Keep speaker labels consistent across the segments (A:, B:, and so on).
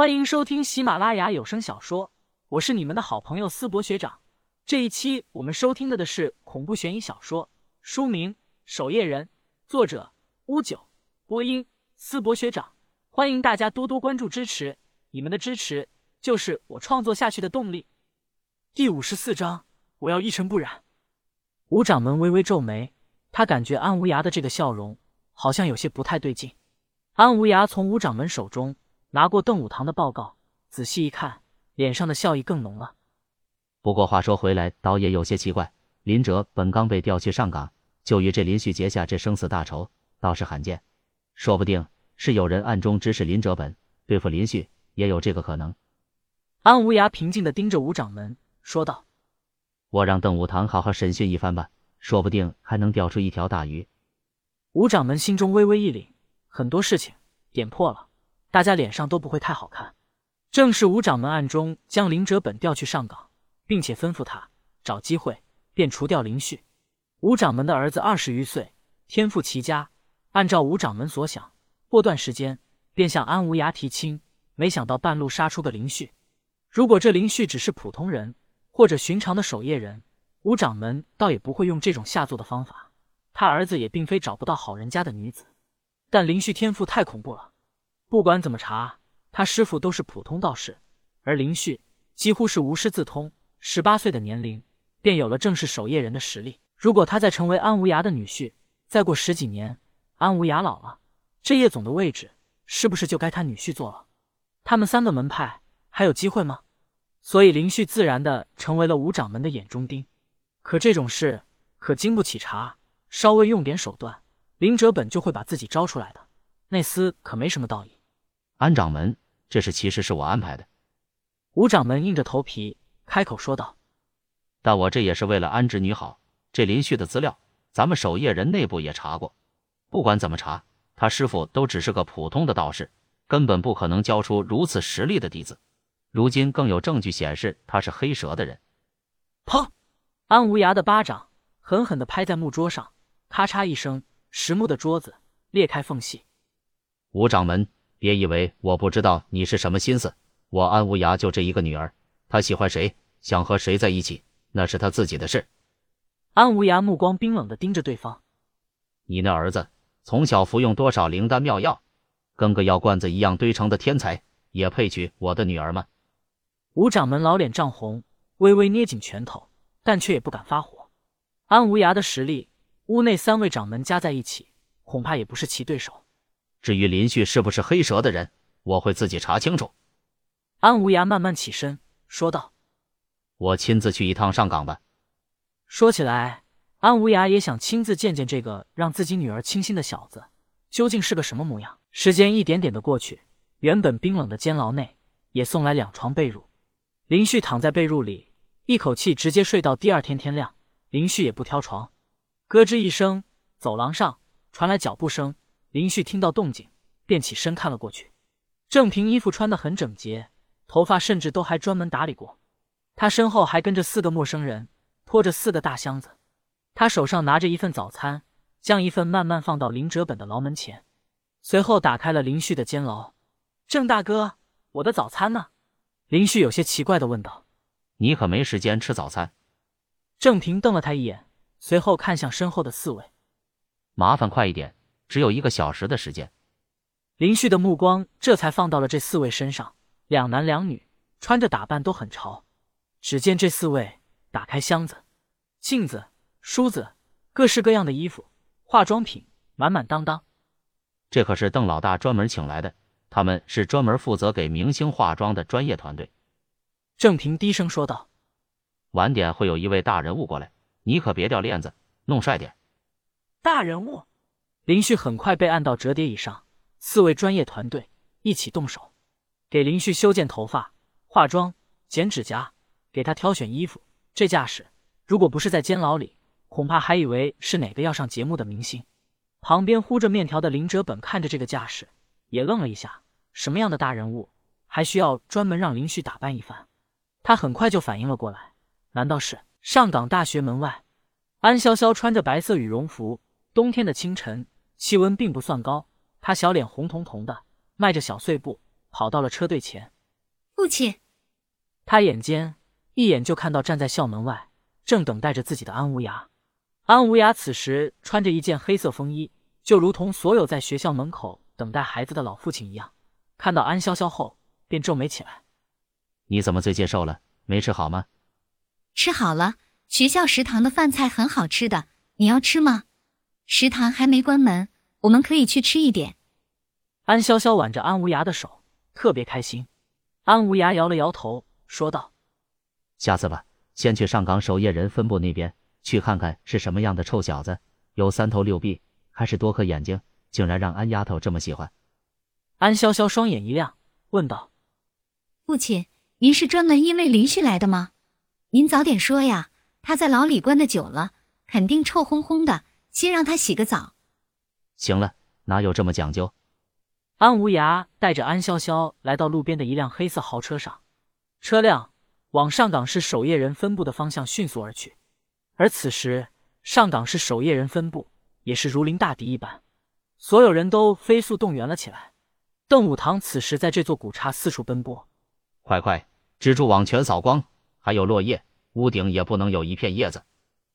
A: 欢迎收听喜马拉雅有声小说，我是你们的好朋友思博学长。这一期我们收听的的是恐怖悬疑小说，书名《守夜人》，作者乌九，播音思博学长。欢迎大家多多关注支持，你们的支持就是我创作下去的动力。第五十四章，我要一尘不染。吴掌门微微皱眉，他感觉安无涯的这个笑容好像有些不太对劲。安无涯从吴掌门手中。拿过邓武堂的报告，仔细一看，脸上的笑意更浓了。
B: 不过话说回来，倒也有些奇怪。林哲本刚被调去上岗，就与这林旭结下这生死大仇，倒是罕见。说不定是有人暗中指使林哲本对付林旭，也有这个可能。
A: 安无涯平静的盯着吴掌门说道：“
B: 我让邓武堂好好审讯一番吧，说不定还能钓出一条大鱼。”
A: 吴掌门心中微微一凛，很多事情点破了。大家脸上都不会太好看。正是吴掌门暗中将林哲本调去上岗，并且吩咐他找机会便除掉林旭。吴掌门的儿子二十余岁，天赋奇佳。按照吴掌门所想，过段时间便向安无涯提亲。没想到半路杀出个林旭。如果这林旭只是普通人或者寻常的守夜人，吴掌门倒也不会用这种下作的方法。他儿子也并非找不到好人家的女子，但林旭天赋太恐怖了。不管怎么查，他师傅都是普通道士，而林旭几乎是无师自通，十八岁的年龄便有了正式守夜人的实力。如果他再成为安无涯的女婿，再过十几年，安无涯老了，这叶总的位置是不是就该他女婿做了？他们三个门派还有机会吗？所以林旭自然的成为了吴掌门的眼中钉。可这种事可经不起查，稍微用点手段，林哲本就会把自己招出来的。那厮可没什么道义。
B: 安掌门，这事其实是我安排的。
A: 吴掌门硬着头皮开口说道：“
B: 但我这也是为了安侄女好。这林旭的资料，咱们守夜人内部也查过。不管怎么查，他师傅都只是个普通的道士，根本不可能教出如此实力的弟子。如今更有证据显示他是黑蛇的人。”
A: 砰！安无涯的巴掌狠狠的拍在木桌上，咔嚓一声，实木的桌子裂开缝隙。
B: 吴掌门。别以为我不知道你是什么心思，我安无涯就这一个女儿，她喜欢谁，想和谁在一起，那是她自己的事。
A: 安无涯目光冰冷的盯着对方，
B: 你那儿子从小服用多少灵丹妙药，跟个药罐子一样堆成的天才，也配娶我的女儿吗？
A: 吴掌门老脸涨红，微微捏紧拳头，但却也不敢发火。安无涯的实力，屋内三位掌门加在一起，恐怕也不是其对手。
B: 至于林旭是不是黑蛇的人，我会自己查清楚。
A: 安无涯慢慢起身说道：“
B: 我亲自去一趟上岗吧。”
A: 说起来，安无涯也想亲自见见这个让自己女儿倾心的小子究竟是个什么模样。时间一点点的过去，原本冰冷的监牢内也送来两床被褥。林旭躺在被褥里，一口气直接睡到第二天天亮。林旭也不挑床，咯吱一声，走廊上传来脚步声。林旭听到动静，便起身看了过去。郑平衣服穿得很整洁，头发甚至都还专门打理过。他身后还跟着四个陌生人，拖着四个大箱子。他手上拿着一份早餐，将一份慢慢放到林哲本的牢门前，随后打开了林旭的监牢。郑大哥，我的早餐呢？林旭有些奇怪的问道。
B: 你可没时间吃早餐。
A: 郑平瞪了他一眼，随后看向身后的四位，
B: 麻烦快一点。只有一个小时的时间，
A: 林旭的目光这才放到了这四位身上，两男两女，穿着打扮都很潮。只见这四位打开箱子，镜子、梳子，各式各样的衣服、化妆品，满满当当。
B: 这可是邓老大专门请来的，他们是专门负责给明星化妆的专业团队。
A: 郑平低声说道：“
B: 晚点会有一位大人物过来，你可别掉链子，弄帅点。”
A: 大人物。林旭很快被按到折叠椅上，四位专业团队一起动手，给林旭修剪头发、化妆、剪指甲，给他挑选衣服。这架势，如果不是在监牢里，恐怕还以为是哪个要上节目的明星。旁边呼着面条的林哲本看着这个架势，也愣了一下：什么样的大人物，还需要专门让林旭打扮一番？他很快就反应了过来，难道是上港大学门外，安潇潇穿着白色羽绒服，冬天的清晨。气温并不算高，他小脸红彤彤的，迈着小碎步，跑到了车队前。
C: 父亲，
A: 他眼尖，一眼就看到站在校门外正等待着自己的安无涯。安无涯此时穿着一件黑色风衣，就如同所有在学校门口等待孩子的老父亲一样。看到安潇潇后，便皱眉起来：“
B: 你怎么最近瘦了？没吃好吗？”“
C: 吃好了，学校食堂的饭菜很好吃的，你要吃吗？食堂还没关门，我们可以去吃一点。”
A: 安潇潇挽着安无涯的手，特别开心。安无涯摇了摇头，说道：“
B: 下次吧，先去上港守夜人分部那边去看看是什么样的臭小子，有三头六臂，还是多颗眼睛，竟然让安丫头这么喜欢。”
A: 安潇潇双眼一亮，问道：“
C: 父亲，您是专门因为林旭来的吗？您早点说呀！他在牢里关的久了，肯定臭烘烘的，先让他洗个澡。”
B: 行了，哪有这么讲究？
A: 安无涯带着安潇潇来到路边的一辆黑色豪车上，车辆往上港市守夜人分部的方向迅速而去。而此时，上港市守夜人分部也是如临大敌一般，所有人都飞速动员了起来。邓武堂此时在这座古刹四处奔波，
B: 快快，蜘蛛网全扫光，还有落叶，屋顶也不能有一片叶子，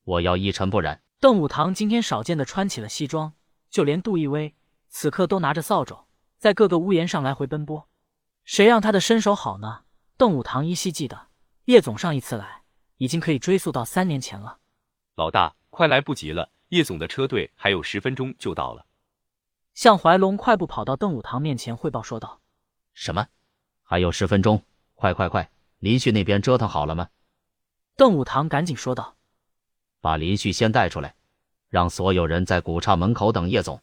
B: 我要一尘不染。
A: 邓武堂今天少见的穿起了西装，就连杜一威此刻都拿着扫帚。在各个屋檐上来回奔波，谁让他的身手好呢？邓武堂依稀记得，叶总上一次来已经可以追溯到三年前了。
D: 老大，快来不及了，叶总的车队还有十分钟就到了。
A: 向怀龙快步跑到邓武堂面前汇报说道：“
B: 什么？还有十分钟？快快快！林旭那边折腾好了吗？”
A: 邓武堂赶紧说道：“
B: 把林旭先带出来，让所有人在古刹门口等叶总。”